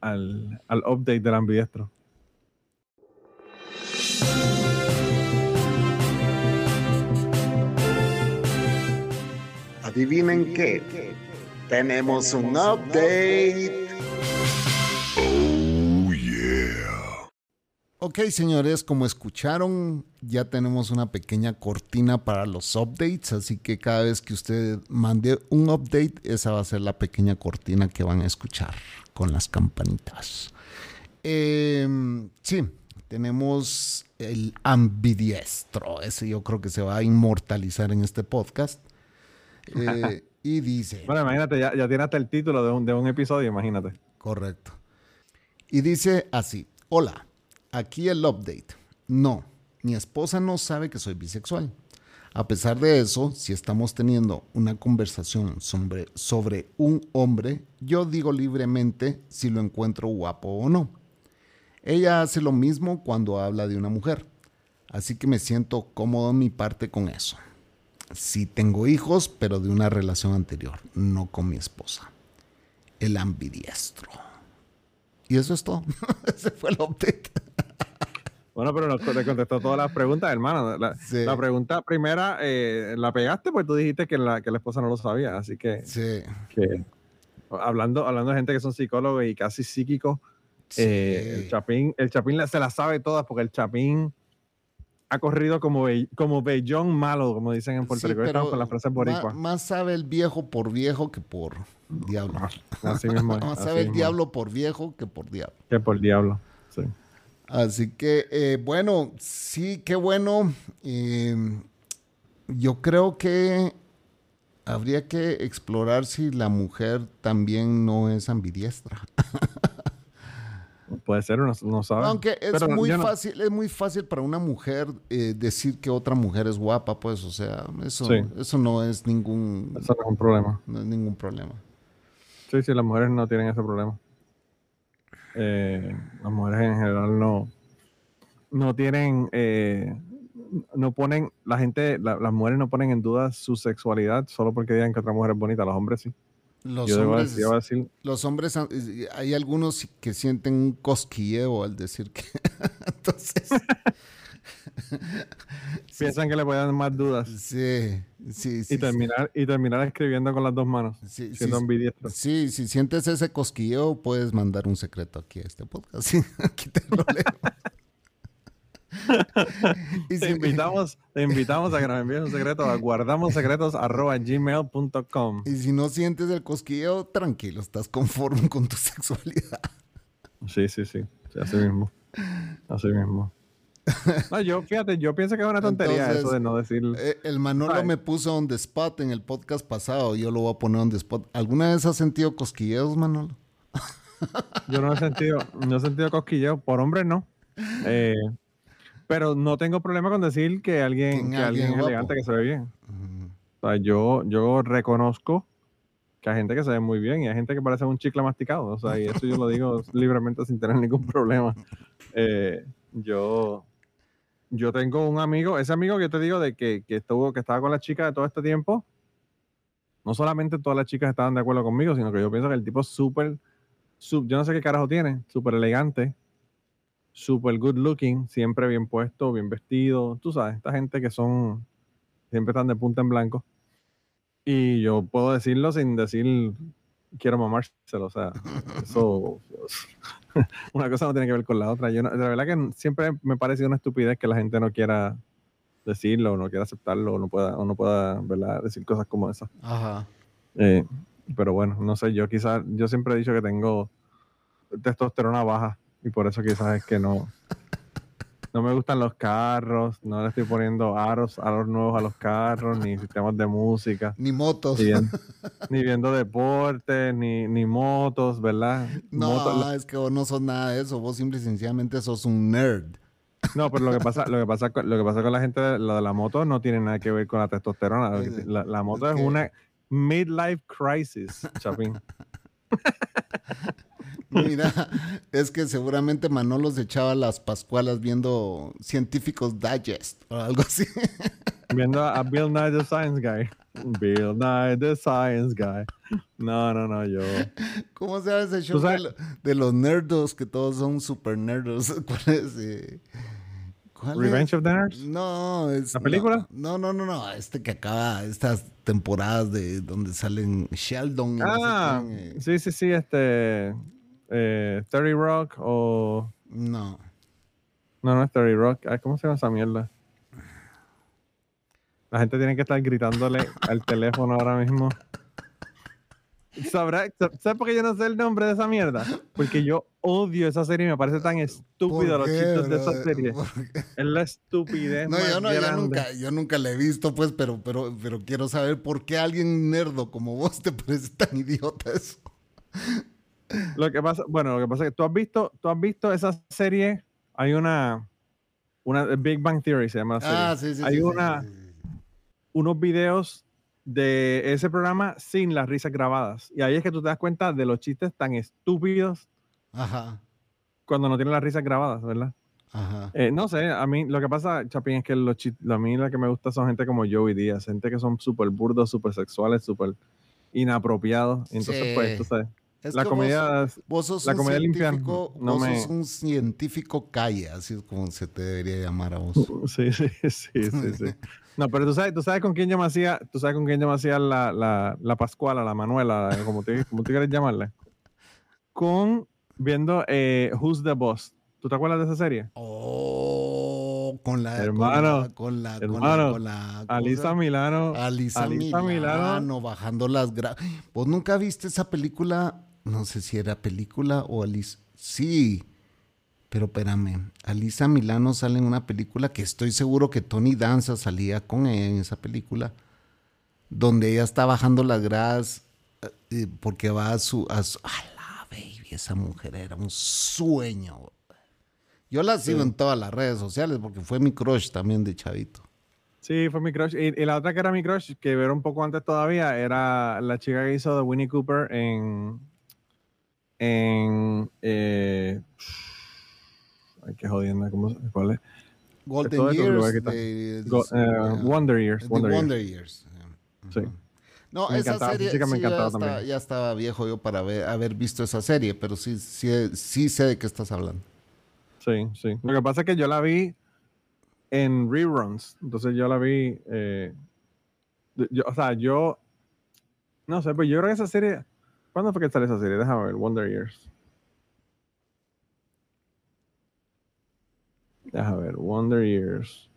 al, al update del ambidiestro. Adivinen qué. Tenemos un update. Ok, señores, como escucharon, ya tenemos una pequeña cortina para los updates, así que cada vez que usted mande un update, esa va a ser la pequeña cortina que van a escuchar con las campanitas. Em, sí, tenemos el ambidiestro, ese yo creo que se va a inmortalizar en este podcast. Eh, y dice... Bueno, imagínate, ya, ya tiene hasta el título de un, de un episodio, imagínate. Correcto. Y dice así, hola, aquí el update. No, mi esposa no sabe que soy bisexual. A pesar de eso, si estamos teniendo una conversación sobre, sobre un hombre, yo digo libremente si lo encuentro guapo o no. Ella hace lo mismo cuando habla de una mujer, así que me siento cómodo en mi parte con eso. Sí tengo hijos, pero de una relación anterior, no con mi esposa. El ambidiestro. Y eso es todo. Ese fue el update. Bueno, pero nos te contestó todas las preguntas, hermano. La, Sí. la pregunta primera eh, la pegaste, pues tú dijiste que la, que la esposa no lo sabía. Así que, Sí. que hablando, hablando de gente que son psicólogos y casi psíquicos, eh, el Chapín, el Chapín la- se las sabe todas porque el Chapín ha corrido como, be- como bellón malo, como dicen en Puerto Sí, Rico. Estamos con la frase boricua. Más, sabe el viejo por viejo que por diablo. Así mismo. más sabe el mismo diablo por viejo que por diablo. Que por diablo. Sí. Así que, eh, bueno, sí, qué bueno. Eh, yo creo que habría que explorar si la mujer también no es ambidiestra. Puede ser, uno no sabe. Aunque es Pero muy no- fácil, es muy fácil para una mujer eh, decir que otra mujer es guapa, pues, o sea, eso, Sí. eso no es ningún, Eso no es un problema. no es ningún problema. Sí, sí, las mujeres no tienen ese problema. Eh, las mujeres en general no, no tienen, eh, no ponen, la gente, la- las mujeres no ponen en duda su sexualidad solo porque digan que otra mujer es bonita, los hombres sí. Los Yo debo hombres, decir, los hombres, hay algunos que sienten un cosquilleo al decir que, entonces, piensan que le pueden dar más dudas sí, sí, sí. y terminar, y terminar escribiendo con las dos manos, sí, siendo ambidiestro. sí, si sientes ese cosquilleo, puedes mandar un secreto aquí a este podcast. Aquí te lo leo. Y Te si- invitamos, te invitamos a que nos envíes un secreto a guardamosecretos.gmail.com. Y si no sientes el cosquilleo, tranquilo, estás conforme con tu sexualidad. Sí, sí, sí, sí, así mismo. Así mismo. No, yo, fíjate, yo pienso que es una tontería Entonces, eso de no decir. Eh, el Manolo Ay. me puso on the spot en el podcast pasado, yo lo voy a poner on the spot. ¿Alguna vez has sentido cosquilleos, Manolo? Yo no he sentido, no he sentido cosquilleo. Por hombre, no. Eh, pero no tengo problema con decir que alguien, Que alguien es elegante, que se ve bien. O sea, yo, yo reconozco que hay gente que se ve muy bien y hay gente que parece un chicle masticado. O sea, y eso yo lo digo libremente sin tener ningún problema. Eh, yo, yo tengo un amigo, ese amigo que te digo de que, que estuvo, que estaba con la chica de todo este tiempo. No solamente todas las chicas estaban de acuerdo conmigo, sino que yo pienso que el tipo es súper, yo no sé qué carajo tiene, súper elegante, súper good looking, siempre bien puesto, bien vestido. Tú sabes, esta gente que son, siempre están de punta en blanco. Y yo puedo decirlo sin decir quiero mamárselo. O sea, eso. una cosa no tiene que ver con la otra. Yo no- de verdad que siempre me ha parecido una estupidez que la gente no quiera decirlo, no quiera aceptarlo, o no pueda, o no pueda ¿verdad? decir cosas como esas. Ajá. Eh, pero bueno, no sé, yo quizás, yo siempre he dicho que tengo testosterona baja y por eso quizás es que no, no me gustan los carros, no le estoy poniendo aros, aros nuevos a los carros, ni sistemas de música, Ni motos. ni, viendo deportes, ni, ni motos, ¿verdad? No, Motos- es que vos no sos nada de eso. Vos simple y sencillamente sos un nerd. no, pero lo que pasa, lo que pasa, con, lo que pasa con la gente, lo de la moto no tiene nada que ver con la testosterona. Que- La, la moto es que- una midlife crisis, Chapín. Mira, es que seguramente Manolo se echaba las pascualas viendo Científicos Digest o algo así. Viendo a, Bill Nye the Science Guy. Bill Nye the Science Guy. No, no, no, yo. ¿Cómo se llama ese show de, lo- de los nerdos que todos son super nerdos? ¿Cuál es? eh? ¿Cuál es? Revenge of the Nerds. No, es. ¿La película? No, no, no, no. Este que acaba estas temporadas de donde salen Sheldon. y no sé Ah, quién, eh. sí, sí, sí, este. Eh, 30 Rock o. No. No, no es 30 Rock. Ay, ¿Cómo se llama esa mierda? La gente tiene que estar gritándole al teléfono ahora mismo. ¿Sabrá, sa- ¿Sabes por qué yo no sé el nombre de esa mierda? Porque yo odio esa serie y me parece tan estúpido ¿Por los chistes de esa serie. Es la estupidez. No, más yo no, yo grande. nunca, yo nunca la he visto, pues, pero, pero, pero quiero saber por qué a alguien nerdo como vos te parece tan idiota eso. Lo que pasa, bueno, lo que pasa es que tú has visto, tú has visto esa serie. Hay una, una Big Bang Theory se llama la serie. Ah, sí, sí. Hay sí, una- sí. Unos videos de ese programa sin las risas grabadas. Y ahí es que tú te das cuenta de los chistes tan estúpidos Ajá, cuando no tienen las risas grabadas, ¿verdad? ajá. Eh, no sé, a mí lo que pasa, Chapín, es que los chistes, a mí lo que me gusta son gente como Joey Díaz, gente que son súper burdos, súper sexuales, súper inapropiados. Entonces, Sí. pues, tú sabes, Es la que vos- comedia, Vos sos La un comedia limpia científico, no vos me- sos un científico calle, así es como se te debería llamar a vos. Sí, sí, sí, sí, sí. No, pero tú sabes, tú sabes con quién yo me hacía, tú sabes con quién yo me hacía la, la, la Pascuala, la Manuela, como tú, como tú quieres llamarla. Con viendo eh, Who's the Boss. ¿Tú te acuerdas de esa serie? Oh, con la Hermano, con la, con la, hermano, con la, ¿cómo se Alisa? Milano. Alisa, Alisa Milano, Milano. bajando las gra... ¿Vos nunca viste esa película? No sé si era película o Alisa. Sí, pero espérame. Alisa Milano sale en una película que estoy seguro que Tony Danza salía con ella en esa película, donde ella está bajando las gradas eh, porque va a su, a su... ¡A la baby! Esa mujer era un sueño. Yo la sigo en todas las redes sociales porque fue mi crush también de chavito. Sí, fue mi crush. Y, y la otra que era mi crush, que era un poco antes todavía, era la chica que hizo de Winnie Cooper en. En. Eh, ay, qué jodienda, ¿cómo ¿Cuál es? Golden Todo Years. de- Go- eh, Wonder Years. de Wonder Years. Sí. No, Me esa encantaba, serie me sí, ya, está- estaba viejo yo para haber visto esa serie, pero sí, sí, sí sé de qué estás hablando. Sí, sí. Lo que pasa es que yo la vi en reruns. Entonces yo la vi. eh, yo- o sea, yo. No sé, pues yo creo que esa serie. ¿Cuándo fue que salió esa serie? Déjame ver. Wonder Years. Déjame ver, Wonder Years.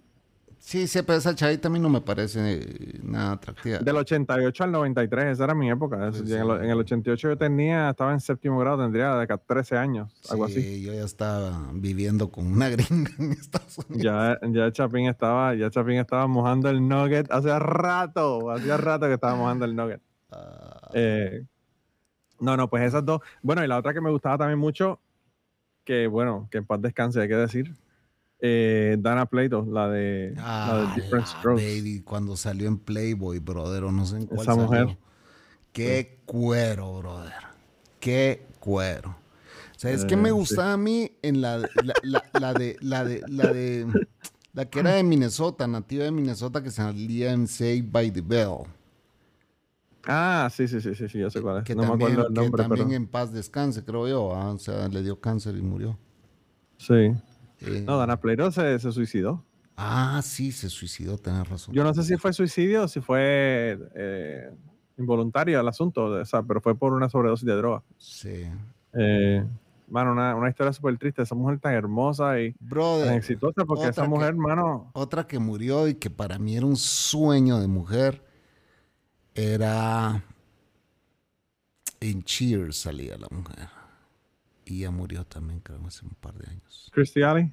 Sí, sí, pero esa chavita a mí no me parece nada atractiva. Del 88 al 93, esa era mi época. Sí, en, el, sí. en el 88 yo tenía, estaba en séptimo grado, tendría de acá 13 años, algo Sí, así. yo ya estaba viviendo con una gringa en Estados Unidos. Ya, ya Chapín estaba, ya Chapín estaba mojando el nugget hace rato, hacía rato que estaba mojando el nugget. Eh, no, no, pues esas dos. Bueno, y la otra que me gustaba también mucho, que bueno, que en paz descanse, hay que decir, eh, Dana Plato, la de, la ah, de Different la Strokes. baby, cuando salió en Playboy, brother, o no sé en cuál Esa salió. mujer. Qué cuero, brother. Qué cuero. ¿Sabes qué Eh, me sí. gustaba a mí en la, la, la- la de la de la de la que era de Minnesota, nativa de Minnesota que salía en Saved by the Bell? Ah, sí, sí, sí, sí, sí, yo sé cuál es. Que no me también, acuerdo el que nombre, también pero en paz descanse, creo yo. ah, O sea, le dio cáncer y murió. sí. Eh, No, Dana Plato se, se suicidó. Ah, sí, se suicidó, tenés razón. Yo no sé si fue suicidio o si fue eh, involuntario el asunto, o sea, pero fue por una sobredosis de droga. Sí. Eh, mano, una, una historia súper triste. Esa mujer tan hermosa y tan exitosa, porque esa que- mujer, mano, otra que murió y que para mí era un sueño de mujer era en Cheers salía la mujer. Y ella murió también, creo, hace un par de años.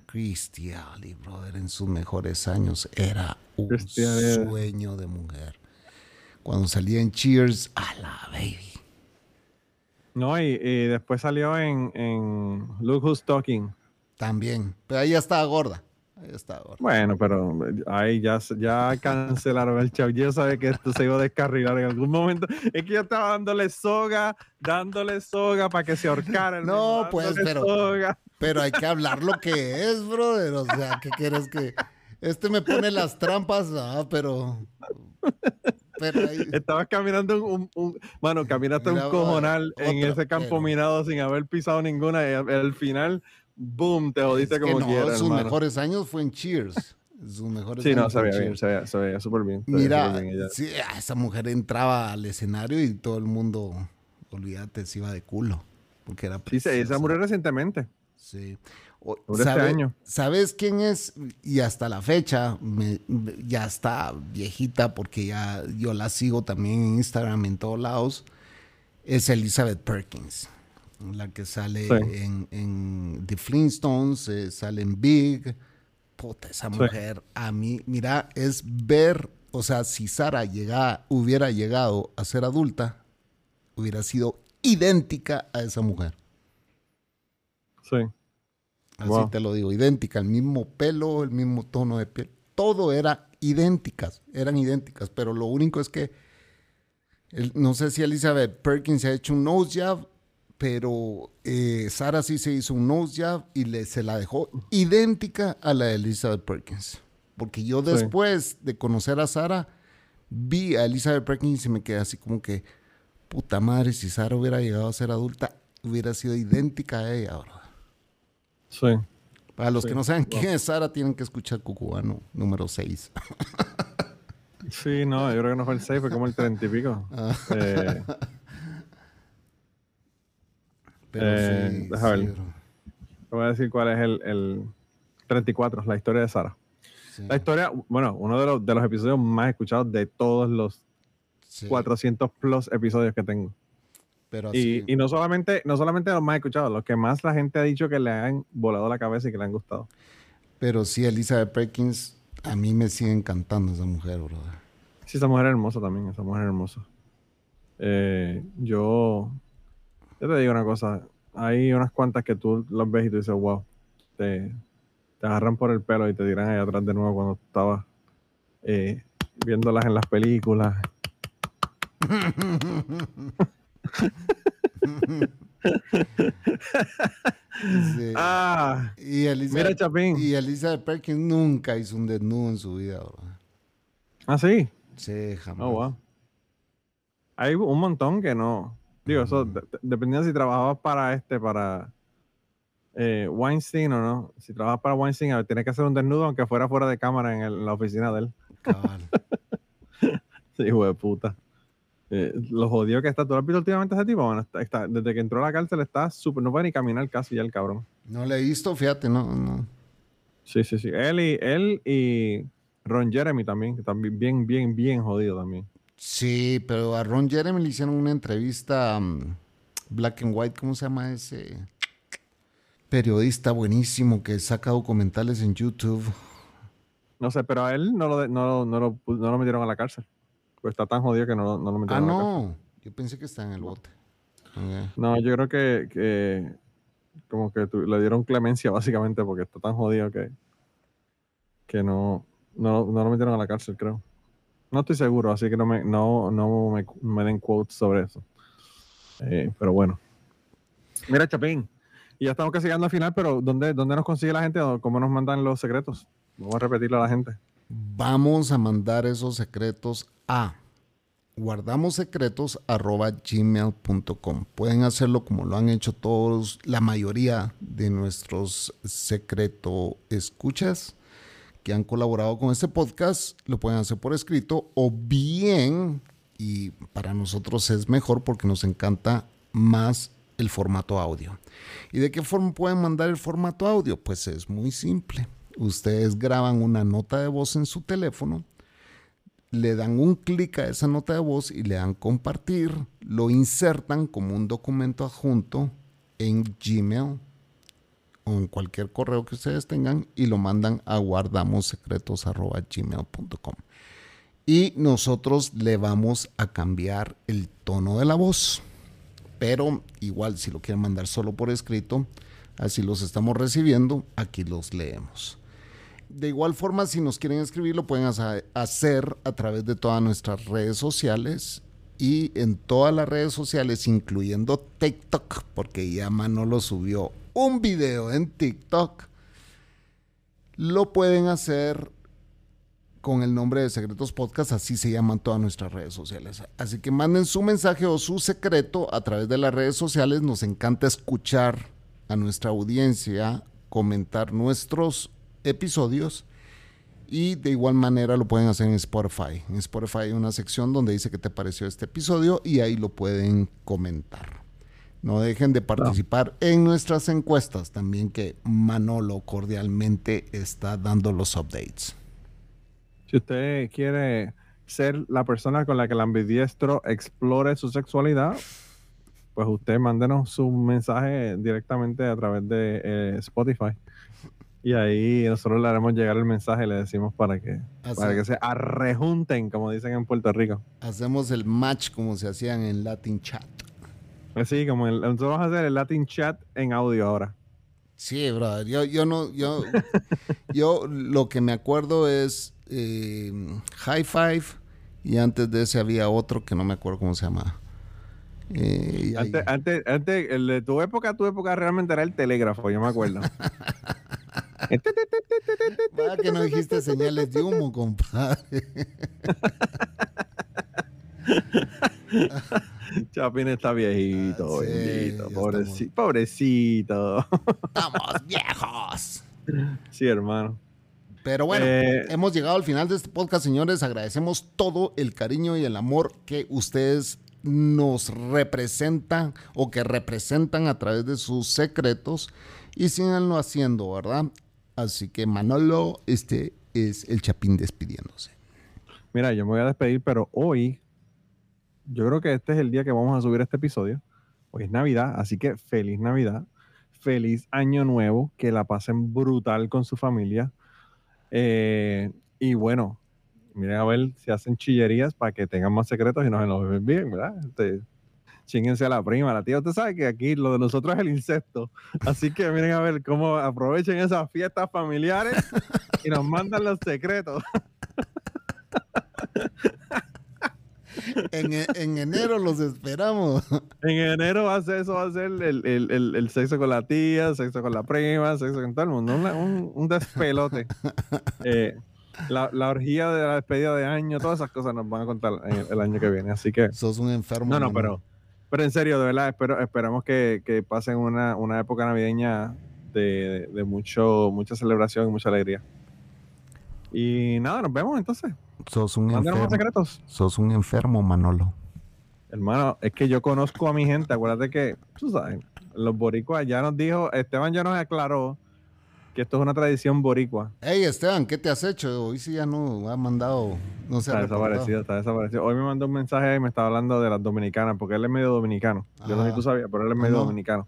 Christy Alley, brother, en sus mejores años era un sueño de mujer. Cuando salía en Cheers, a la baby. No, y, y después salió en, en Look Who's Talking. También. Pero ella estaba gorda. Ella estaba gorda. Bueno, pero ahí ya, ya cancelaron el show. Yo sabía que esto se iba a descarrilar en algún momento. Es que yo estaba dándole soga, dándole soga para que se ahorcara. el No, mismo, pues, pero- soga. Pero hay que hablar lo que es, brother. O sea, ¿qué quieres que.? Este me pone las trampas, ah, pero. Pero ahí. Estabas caminando un, un- Mano, caminaste Mira, un cojonal en ese campo pero- minado sin haber pisado ninguna. Y al final, boom, te jodiste Es que como no, quieras. sus hermano. mejores años fue en Cheers. Sus mejores Sí, no, años veía bien, veía súper bien. Mira, bien sí, ah, esa mujer entraba al escenario y todo el mundo, olvídate, se iba de culo. Porque era Sí, se- esa murió recientemente. Sí. O- este ¿sabe- año. ¿Sabes quién es? Y hasta la fecha, me- ya está viejita porque ya yo la sigo también en Instagram en todos lados. Es Elizabeth Perkins, la que sale Sí. en, en The Flintstones, eh, sale en Big. Puta, esa Sí. mujer, a mí, mira, es ver, o sea, si Sara llegaba, hubiera llegado a ser adulta, hubiera sido idéntica a esa mujer. Sí. Así Wow. te lo digo, idéntica, el mismo pelo, el mismo tono de piel, todo era idénticas, eran idénticas, pero lo único es que el- no sé si Elizabeth Perkins se ha hecho un nose job, pero eh, Sara sí se hizo un nose job y le, se la dejó idéntica a la de Elizabeth Perkins. Porque yo Sí. después de conocer a Sara, vi a Elizabeth Perkins y me quedé así como que, puta madre, si Sara hubiera llegado a ser adulta, hubiera sido idéntica a ella, bro. Sí. Para los Sí. que no saben quién es Sara, tienen que escuchar Cucubano número 6. Sí, no, yo creo que no fue el 6, fue como el 30 y pico. Ah. Eh, Pero Eh, sí, deja ver. sí, bro. te voy a decir cuál es el, el 34, la historia de Sara. Sí, La historia, bueno, uno de los, de los episodios más escuchados de todos los sí. 400 plus episodios que tengo. Pero Y, sí, y no solamente no solamente los más escuchados, los que más la gente ha dicho que le han volado la cabeza y que le han gustado. pero sí, Elizabeth Perkins, a mí me sigue encantando esa mujer, brother. Sí, esa mujer es hermosa también, esa mujer es hermosa. Eh, yo, yo te digo una cosa, hay unas cuantas que tú las ves y tú dices, wow, te, te agarran por el pelo y te tiran ahí atrás de nuevo cuando estabas eh, viéndolas en las películas. Sí. Ah, y, mira Elizabeth, Chapín. y Elizabeth Perkins nunca hizo un desnudo en su vida, brother. Ah, sí. Sí, jamás. Oh, wow. Hay un montón que no. Digo, eso de- de- dependiendo si trabajabas para este, para eh, Weinstein o no. Si trabajas para Weinstein, a ver, tienes que hacer un desnudo aunque fuera fuera de cámara en, el- en la oficina de él. Cabal. Sí, hijo de puta. Eh, lo jodido que está. ¿Tú lo has visto últimamente a ese tipo? Bueno, está, está- desde que entró a la cárcel está súper. No puede ni caminar casi ya el cabrón. No le he visto, fíjate, no, no. Sí, sí, sí. Él y, él y Ron Jeremy también, que también bien, bien, bien jodido también. Sí, pero a Ron Jeremy le hicieron una entrevista um, Black and White, ¿cómo se llama ese? Periodista buenísimo que saca documentales en YouTube. No sé, pero a él no lo, no, lo- no, lo, pu- no lo metieron a la cárcel. Pues está tan jodido que no, no lo Ah, metieron a la cárcel. no. Yo pensé que está en el bote. Ok. No, yo creo que, que como que tu- le dieron clemencia básicamente porque está tan jodido que, que no, no, no lo metieron a la cárcel, creo. No estoy seguro, así que no me, no, no me, me den quotes sobre eso. Eh, pero bueno. Mira, Chapín, y ya estamos casi llegando al final, pero ¿dónde, ¿dónde nos consigue la gente o cómo nos mandan los secretos? Vamos a repetirle a la gente. Vamos a mandar esos secretos a guardamosecretos@gmail.com. Pueden hacerlo como lo han hecho todos, la mayoría de nuestros secreto escuchas que han colaborado con este podcast, lo pueden hacer por escrito o bien, y para nosotros es mejor porque nos encanta más el formato audio. ¿Y de qué forma pueden mandar el formato audio? Pues es muy simple. Ustedes graban una nota de voz en su teléfono, le dan un clic a esa nota de voz y le dan compartir, lo insertan como un documento adjunto en Gmail o en cualquier correo que ustedes tengan y lo mandan a guardamosecretos.gmail.com. Y nosotros le vamos a cambiar el tono de la voz. Pero igual si lo quieren mandar solo por escrito, así los estamos recibiendo, aquí los leemos. De igual forma, si nos quieren escribir, lo pueden hacer a través de todas nuestras redes sociales y en todas las redes sociales, incluyendo TikTok, porque ya Manolo subió un video en TikTok, lo pueden hacer con el nombre de Secretos Podcast, así se llaman todas nuestras redes sociales. Así que manden su mensaje o su secreto a través de las redes sociales. Nos encanta escuchar a nuestra audiencia, comentar nuestros episodios y de igual manera lo pueden hacer en Spotify. En Spotify hay una sección donde dice qué te pareció este episodio y ahí lo pueden comentar. No dejen de participar en nuestras encuestas también que Manolo cordialmente está dando los updates. Si usted quiere ser la persona con la que el ambidiestro explore su sexualidad, pues usted mándenos su mensaje directamente a través de eh, Spotify. Y ahí nosotros le haremos llegar el mensaje y le decimos para que, para que se arrejunten, como dicen en Puerto Rico. Hacemos el match como se hacían en Latin Chat. Así como el- nosotros vamos a hacer el Latin Chat en audio ahora. Sí, brother. Yo, yo no, yo, yo lo que me acuerdo es eh, High Five y antes de ese había otro que no me acuerdo cómo se llama. Eh, y Antes, antes, antes, el de tu época, tu época realmente era el telégrafo, yo me acuerdo. Vaya que no dijiste señales de humo, compadre. Chapín está viejito, Ah, sí, bendito, ya pobreci- estamos. pobrecito. Estamos viejos. sí, hermano. Pero bueno, Eh, hemos llegado al final de este podcast, señores. Agradecemos todo el cariño y el amor que ustedes nos representan o que representan a través de sus secretos y síganlo haciendo, ¿verdad? Así que Manolo, este es el Chapín despidiéndose. Mira, yo me voy a despedir, pero hoy, yo creo que este es el día que vamos a subir este episodio. Hoy es Navidad, así que feliz Navidad, feliz Año Nuevo, que la pasen brutal con su familia. Eh, y bueno, miren a ver si hacen chillerías para que tengan más secretos y nos se los bien, ¿verdad? Este, Chinguense a la prima, la tía. Usted sabe que aquí lo de nosotros es el insecto. Así que miren a ver cómo aprovechen esas fiestas familiares y nos mandan los secretos. En, e- en enero los esperamos. En enero va a ser, eso va a ser el, el- el- el sexo con la tía, sexo con la prima, sexo con todo el mundo. Un, un despelote. Eh, la, la orgía de la despedida de año, todas esas cosas nos van a contar el, año que viene. Así que, Sos un enfermo. no, no, pero, pero en serio, de verdad, espero, esperamos que, que pasen una, una época navideña de, de mucho, mucha celebración y mucha alegría. Y nada, nos vemos entonces. Sos un enfermo. secretos. Sos un enfermo, Manolo. Hermano, es que yo conozco a mi gente. Acuérdate que, tú sabes, los boricuas ya nos dijo, Esteban ya nos aclaró que esto es una tradición boricua. Hey, Esteban, ¿qué te has hecho? Hoy sí ya no ha mandado, no se ha Está desaparecido, está desaparecido. Hoy me mandó un mensaje y me estaba hablando de las dominicanas, porque él es medio dominicano. Yo no sé Ah. si tú sabías, pero él es medio No. dominicano.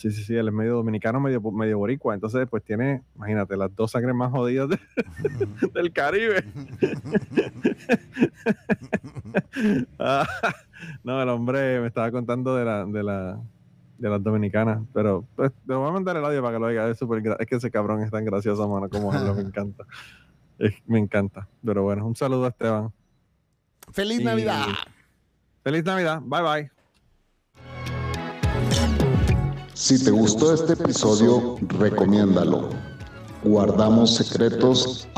Sí, sí, sí, él es medio dominicano, medio, medio boricua. Entonces, pues tiene, imagínate, las dos sangres más jodidas de- del Caribe. Ah, no, el hombre me estaba contando de la, de la, de las dominicanas, pero pues le voy a mandar el audio para que lo oiga. Es, súper gra- es que ese cabrón es tan gracioso, mano, como habla, me encanta. Es- me encanta. Pero bueno, un saludo a Esteban. ¡Feliz Y- Navidad! Feliz Navidad. Bye bye. Si te gustó este episodio, recomiéndalo. Guardamos secretos.